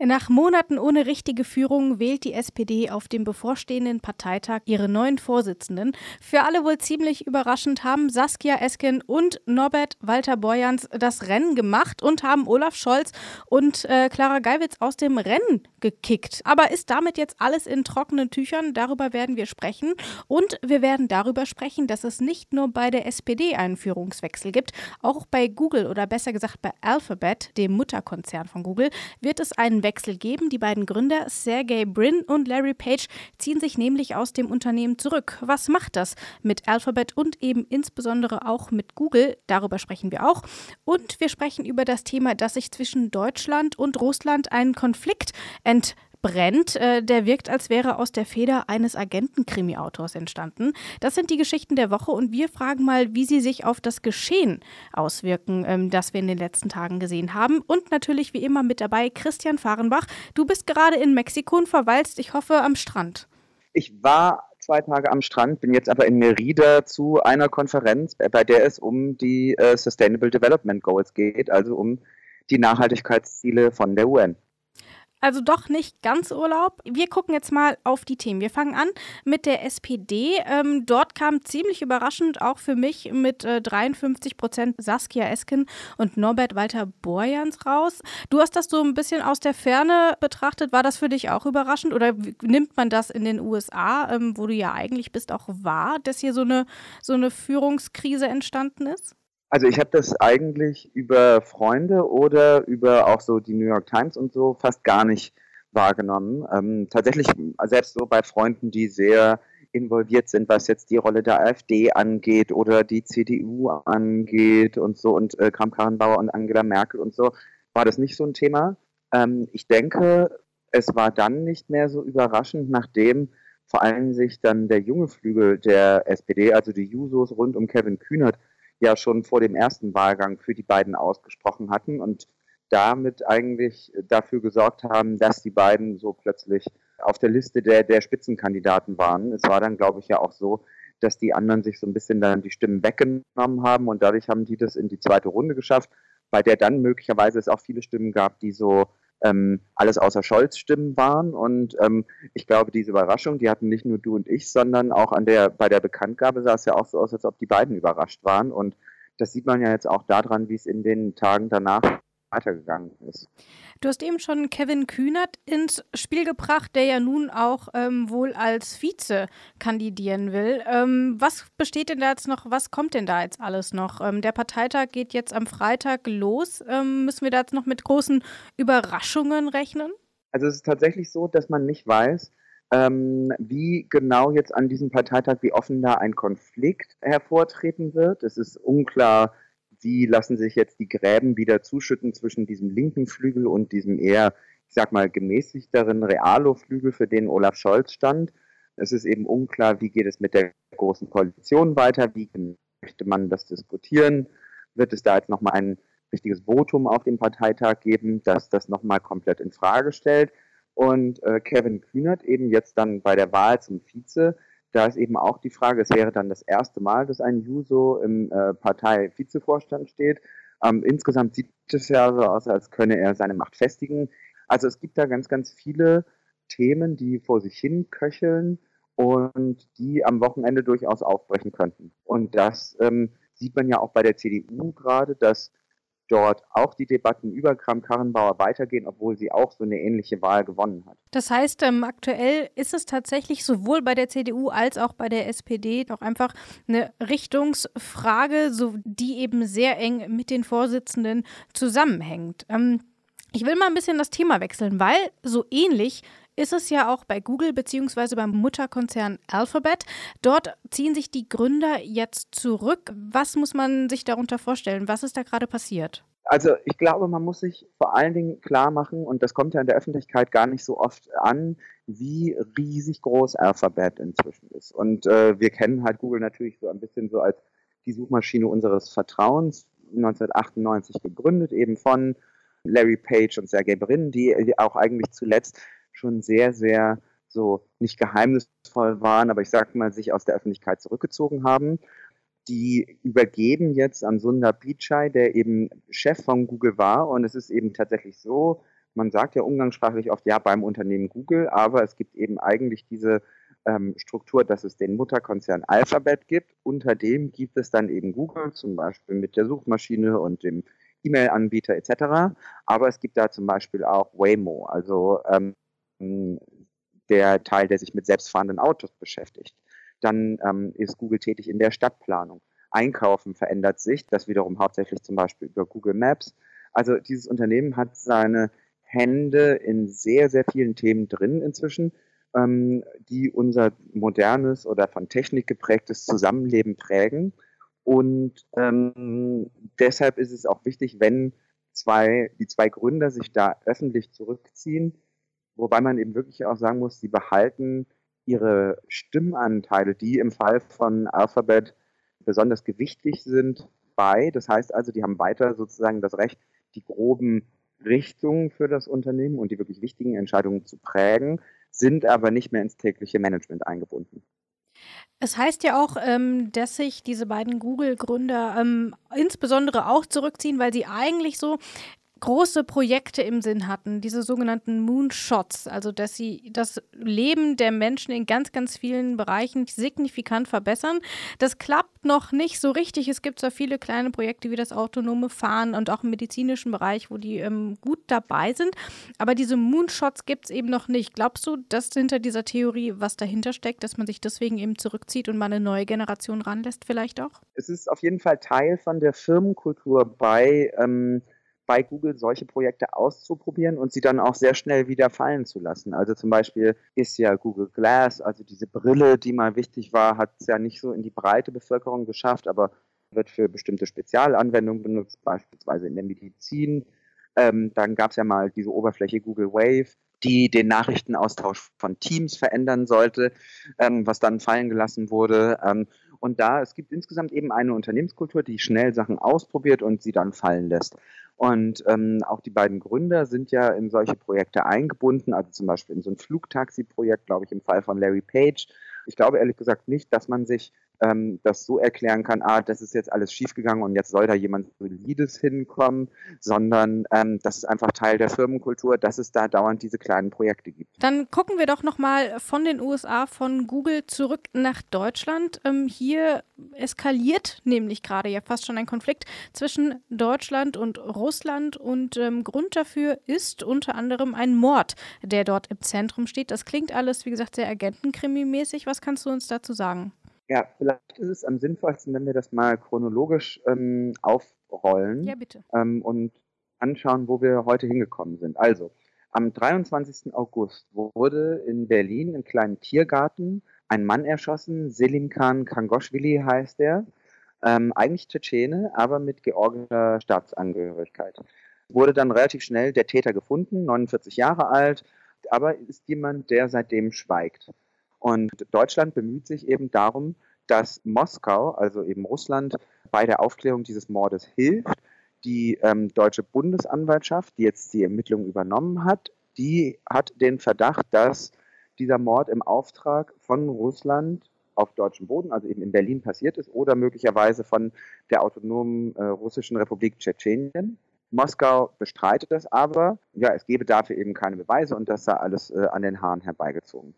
Nach Monaten ohne richtige Führung wählt die SPD auf dem bevorstehenden Parteitag ihre neuen Vorsitzenden. Für alle wohl ziemlich überraschend haben Saskia Esken und Norbert Walter Borjans das Rennen gemacht und haben Olaf Scholz und äh, Clara Geiwitz aus dem Rennen gekickt. Aber ist damit jetzt alles in trockenen Tüchern? Darüber werden wir sprechen. Und wir werden darüber sprechen, dass es nicht nur bei der SPD einen Führungswechsel gibt, auch bei Google oder besser gesagt bei Alphabet, dem Mutterkonzern von Google, wird es einen Wechsel geben. Die beiden Gründer, Sergey Brin und Larry Page, ziehen sich nämlich aus dem Unternehmen zurück. Was macht das mit Alphabet und eben insbesondere auch mit Google? Darüber sprechen wir auch. Und wir sprechen über das Thema, dass sich zwischen Deutschland und Russland ein Konflikt ent brennt, äh, der wirkt, als wäre aus der Feder eines Agentenkrimi-Autors entstanden. Das sind die Geschichten der Woche und wir fragen mal, wie sie sich auf das Geschehen auswirken, ähm, das wir in den letzten Tagen gesehen haben. Und natürlich wie immer mit dabei Christian Fahrenbach. Du bist gerade in Mexiko und verweilst, ich hoffe, am Strand. Ich war zwei Tage am Strand, bin jetzt aber in Merida zu einer Konferenz, äh, bei der es um die äh, Sustainable Development Goals geht, also um die Nachhaltigkeitsziele von der UN. Also doch nicht ganz Urlaub. Wir gucken jetzt mal auf die Themen. Wir fangen an mit der SPD. Ähm, dort kam ziemlich überraschend auch für mich mit äh, 53 Prozent Saskia Esken und Norbert Walter Borjans raus. Du hast das so ein bisschen aus der Ferne betrachtet. War das für dich auch überraschend oder nimmt man das in den USA, ähm, wo du ja eigentlich bist, auch wahr, dass hier so eine, so eine Führungskrise entstanden ist? Also ich habe das eigentlich über Freunde oder über auch so die New York Times und so fast gar nicht wahrgenommen. Ähm, tatsächlich selbst so bei Freunden, die sehr involviert sind, was jetzt die Rolle der AfD angeht oder die CDU angeht und so und äh, Kram-Karrenbauer und Angela Merkel und so, war das nicht so ein Thema. Ähm, ich denke, es war dann nicht mehr so überraschend, nachdem vor allem sich dann der junge Flügel der SPD, also die Jusos rund um Kevin Kühnert, ja schon vor dem ersten Wahlgang für die beiden ausgesprochen hatten und damit eigentlich dafür gesorgt haben, dass die beiden so plötzlich auf der Liste der, der Spitzenkandidaten waren. Es war dann, glaube ich, ja auch so, dass die anderen sich so ein bisschen dann die Stimmen weggenommen haben und dadurch haben die das in die zweite Runde geschafft, bei der dann möglicherweise es auch viele Stimmen gab, die so ähm, alles außer Scholz-Stimmen waren. Und ähm, ich glaube, diese Überraschung, die hatten nicht nur du und ich, sondern auch an der, bei der Bekanntgabe sah es ja auch so aus, als ob die beiden überrascht waren. Und das sieht man ja jetzt auch daran, wie es in den Tagen danach weitergegangen ist. Du hast eben schon Kevin Kühnert ins Spiel gebracht, der ja nun auch ähm, wohl als Vize kandidieren will. Ähm, was besteht denn da jetzt noch, was kommt denn da jetzt alles noch? Ähm, der Parteitag geht jetzt am Freitag los. Ähm, müssen wir da jetzt noch mit großen Überraschungen rechnen? Also es ist tatsächlich so, dass man nicht weiß, ähm, wie genau jetzt an diesem Parteitag, wie offen da ein Konflikt hervortreten wird. Es ist unklar, wie lassen sich jetzt die Gräben wieder zuschütten zwischen diesem linken Flügel und diesem eher, ich sag mal, gemäßigteren Realo-Flügel, für den Olaf Scholz stand. Es ist eben unklar, wie geht es mit der großen Koalition weiter, wie möchte man das diskutieren, wird es da jetzt nochmal ein richtiges Votum auf dem Parteitag geben, das das nochmal komplett in Frage stellt. Und äh, Kevin Kühnert eben jetzt dann bei der Wahl zum Vize da ist eben auch die Frage, es wäre dann das erste Mal, dass ein Juso im äh, Partei-Vizevorstand steht. Ähm, insgesamt sieht es ja so aus, als könne er seine Macht festigen. Also es gibt da ganz, ganz viele Themen, die vor sich hin köcheln und die am Wochenende durchaus aufbrechen könnten. Und das ähm, sieht man ja auch bei der CDU gerade, dass dort auch die Debatten über Kram-Karrenbauer weitergehen, obwohl sie auch so eine ähnliche Wahl gewonnen hat. Das heißt, ähm, aktuell ist es tatsächlich sowohl bei der CDU als auch bei der SPD auch einfach eine Richtungsfrage, so, die eben sehr eng mit den Vorsitzenden zusammenhängt. Ähm, ich will mal ein bisschen das Thema wechseln, weil so ähnlich ist es ja auch bei Google bzw. beim Mutterkonzern Alphabet. Dort ziehen sich die Gründer jetzt zurück. Was muss man sich darunter vorstellen? Was ist da gerade passiert? Also ich glaube, man muss sich vor allen Dingen klar machen, und das kommt ja in der Öffentlichkeit gar nicht so oft an, wie riesig groß Alphabet inzwischen ist. Und äh, wir kennen halt Google natürlich so ein bisschen so als die Suchmaschine unseres Vertrauens, 1998 gegründet, eben von Larry Page und Sergey Brin, die auch eigentlich zuletzt schon sehr, sehr so nicht geheimnisvoll waren, aber ich sag mal, sich aus der Öffentlichkeit zurückgezogen haben. die übergeben jetzt an Sundar Pichai, der eben Chef von Google war. Und es ist eben tatsächlich so, man sagt ja umgangssprachlich oft, ja, beim Unternehmen Google, aber es gibt eben eigentlich diese ähm, Struktur, dass es den Mutterkonzern Alphabet gibt. Unter dem gibt es dann eben Google, zum Beispiel mit der Suchmaschine und dem E-Mail-Anbieter etc. Aber es gibt da zum Beispiel auch Waymo, also ähm, der Teil, der sich mit selbstfahrenden Autos beschäftigt. Dann ähm, ist Google tätig in der Stadtplanung. Einkaufen verändert sich, das wiederum hauptsächlich zum Beispiel über Google Maps. Also dieses Unternehmen hat seine Hände in sehr, sehr vielen Themen drin inzwischen, ähm, die unser modernes oder von Technik geprägtes Zusammenleben prägen. Und ähm, deshalb ist es auch wichtig, wenn zwei, die zwei Gründer sich da öffentlich zurückziehen, wobei man eben wirklich auch sagen muss, sie behalten ihre Stimmanteile, die im Fall von Alphabet besonders gewichtig sind, bei. Das heißt also, die haben weiter sozusagen das Recht, die groben Richtungen für das Unternehmen und die wirklich wichtigen Entscheidungen zu prägen, sind aber nicht mehr ins tägliche Management eingebunden. Es heißt ja auch, ähm, dass sich diese beiden Google-Gründer ähm, insbesondere auch zurückziehen, weil sie eigentlich so große Projekte im Sinn hatten, diese sogenannten Moonshots, also dass sie das Leben der Menschen in ganz, ganz vielen Bereichen signifikant verbessern. Das klappt noch nicht so richtig. Es gibt zwar viele kleine Projekte wie das autonome Fahren und auch im medizinischen Bereich, wo die ähm, gut dabei sind, aber diese Moonshots gibt es eben noch nicht. Glaubst du, dass hinter dieser Theorie was dahinter steckt, dass man sich deswegen eben zurückzieht und mal eine neue Generation ranlässt vielleicht auch? Es ist auf jeden Fall Teil von der Firmenkultur bei ähm bei Google solche Projekte auszuprobieren und sie dann auch sehr schnell wieder fallen zu lassen. Also zum Beispiel ist ja Google Glass, also diese Brille, die mal wichtig war, hat es ja nicht so in die breite Bevölkerung geschafft, aber wird für bestimmte Spezialanwendungen benutzt, beispielsweise in der Medizin. Ähm, dann gab es ja mal diese Oberfläche Google Wave, die den Nachrichtenaustausch von Teams verändern sollte, ähm, was dann fallen gelassen wurde. Ähm, und da, es gibt insgesamt eben eine Unternehmenskultur, die schnell Sachen ausprobiert und sie dann fallen lässt. Und ähm, auch die beiden Gründer sind ja in solche Projekte eingebunden, also zum Beispiel in so ein Flugtaxi-Projekt, glaube ich, im Fall von Larry Page. Ich glaube ehrlich gesagt nicht, dass man sich ähm, das so erklären kann, ah, das ist jetzt alles schiefgegangen und jetzt soll da jemand Solides hinkommen, sondern ähm, das ist einfach Teil der Firmenkultur, dass es da dauernd diese kleinen Projekte gibt. Dann gucken wir doch nochmal von den USA, von Google zurück nach Deutschland. Ähm, hier eskaliert nämlich gerade ja fast schon ein Konflikt zwischen Deutschland und Russland und ähm, Grund dafür ist unter anderem ein Mord, der dort im Zentrum steht. Das klingt alles, wie gesagt, sehr Agentenkrimi-mäßig. Was kannst du uns dazu sagen? Ja, vielleicht ist es am sinnvollsten, wenn wir das mal chronologisch ähm, aufrollen ja, bitte. Ähm, und anschauen, wo wir heute hingekommen sind. Also, am 23. August wurde in Berlin im kleinen Tiergarten ein Mann erschossen, Selim Khan Kangoshvili heißt er, ähm, eigentlich Tschetschene, aber mit georgischer Staatsangehörigkeit. Wurde dann relativ schnell der Täter gefunden, 49 Jahre alt, aber ist jemand, der seitdem schweigt. Und Deutschland bemüht sich eben darum, dass Moskau, also eben Russland, bei der Aufklärung dieses Mordes hilft. Die ähm, deutsche Bundesanwaltschaft, die jetzt die Ermittlungen übernommen hat, die hat den Verdacht, dass dieser Mord im Auftrag von Russland auf deutschem Boden, also eben in Berlin passiert ist, oder möglicherweise von der autonomen äh, russischen Republik Tschetschenien. Moskau bestreitet das aber. Ja, es gebe dafür eben keine Beweise und das sei alles äh, an den Haaren herbeigezogen.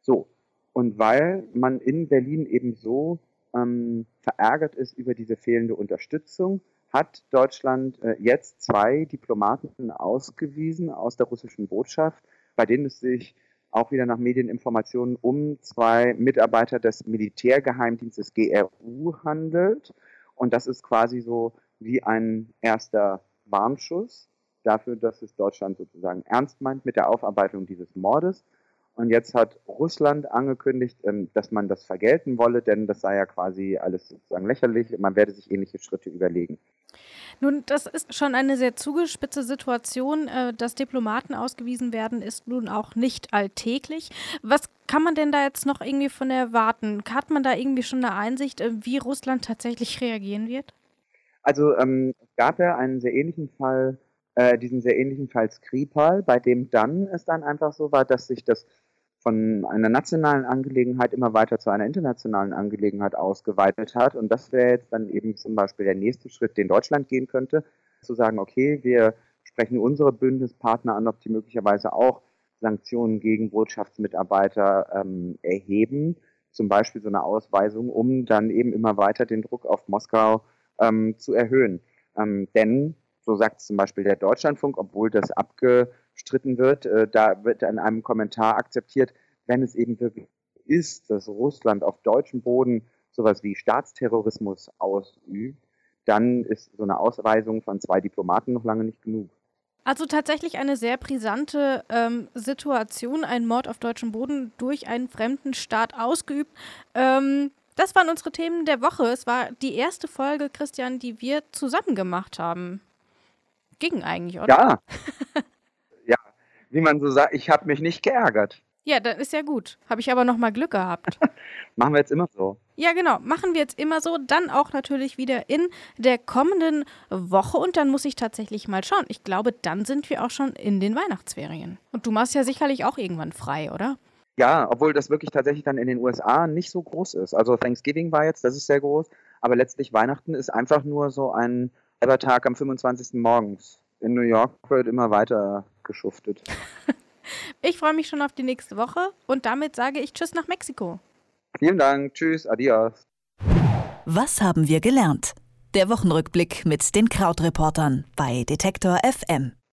So, und weil man in Berlin eben so ähm, verärgert ist über diese fehlende Unterstützung, hat Deutschland äh, jetzt zwei Diplomaten ausgewiesen aus der russischen Botschaft, bei denen es sich auch wieder nach Medieninformationen um zwei Mitarbeiter des Militärgeheimdienstes GRU handelt. Und das ist quasi so wie ein erster Warnschuss dafür, dass es Deutschland sozusagen ernst meint mit der Aufarbeitung dieses Mordes. Und jetzt hat Russland angekündigt, ähm, dass man das vergelten wolle, denn das sei ja quasi alles sozusagen lächerlich. Man werde sich ähnliche Schritte überlegen. Nun, das ist schon eine sehr zugespitzte Situation. Äh, dass Diplomaten ausgewiesen werden, ist nun auch nicht alltäglich. Was kann man denn da jetzt noch irgendwie von erwarten? Hat man da irgendwie schon eine Einsicht, äh, wie Russland tatsächlich reagieren wird? Also ähm, es gab ja einen sehr ähnlichen Fall, äh, diesen sehr ähnlichen Fall Skripal, bei dem dann es dann einfach so war, dass sich das von einer nationalen Angelegenheit immer weiter zu einer internationalen Angelegenheit ausgeweitet hat. Und das wäre jetzt dann eben zum Beispiel der nächste Schritt, den Deutschland gehen könnte, zu sagen, okay, wir sprechen unsere Bündnispartner an, ob die möglicherweise auch Sanktionen gegen Botschaftsmitarbeiter ähm, erheben, zum Beispiel so eine Ausweisung, um dann eben immer weiter den Druck auf Moskau ähm, zu erhöhen. Ähm, denn, so sagt zum Beispiel der Deutschlandfunk, obwohl das abgestritten wird, äh, da wird in einem Kommentar akzeptiert, wenn es eben wirklich ist, dass Russland auf deutschem Boden sowas wie Staatsterrorismus ausübt, dann ist so eine Ausweisung von zwei Diplomaten noch lange nicht genug. Also tatsächlich eine sehr brisante ähm, Situation, ein Mord auf deutschem Boden durch einen fremden Staat ausgeübt. Ähm, das waren unsere Themen der Woche. Es war die erste Folge, Christian, die wir zusammen gemacht haben. Ging eigentlich, oder? Ja, wie man so sagt, ich habe mich nicht geärgert. Ja, dann ist ja gut. Habe ich aber noch mal Glück gehabt. Machen wir jetzt immer so. Ja, genau. Machen wir jetzt immer so. Dann auch natürlich wieder in der kommenden Woche. Und dann muss ich tatsächlich mal schauen. Ich glaube, dann sind wir auch schon in den Weihnachtsferien. Und du machst ja sicherlich auch irgendwann frei, oder? Ja, obwohl das wirklich tatsächlich dann in den USA nicht so groß ist. Also Thanksgiving war jetzt, das ist sehr groß. Aber letztlich Weihnachten ist einfach nur so ein Tag am 25. morgens. In New York wird immer weiter geschuftet. Ich freue mich schon auf die nächste Woche und damit sage ich Tschüss nach Mexiko. Vielen Dank, Tschüss, Adios. Was haben wir gelernt? Der Wochenrückblick mit den Krautreportern bei Detektor FM.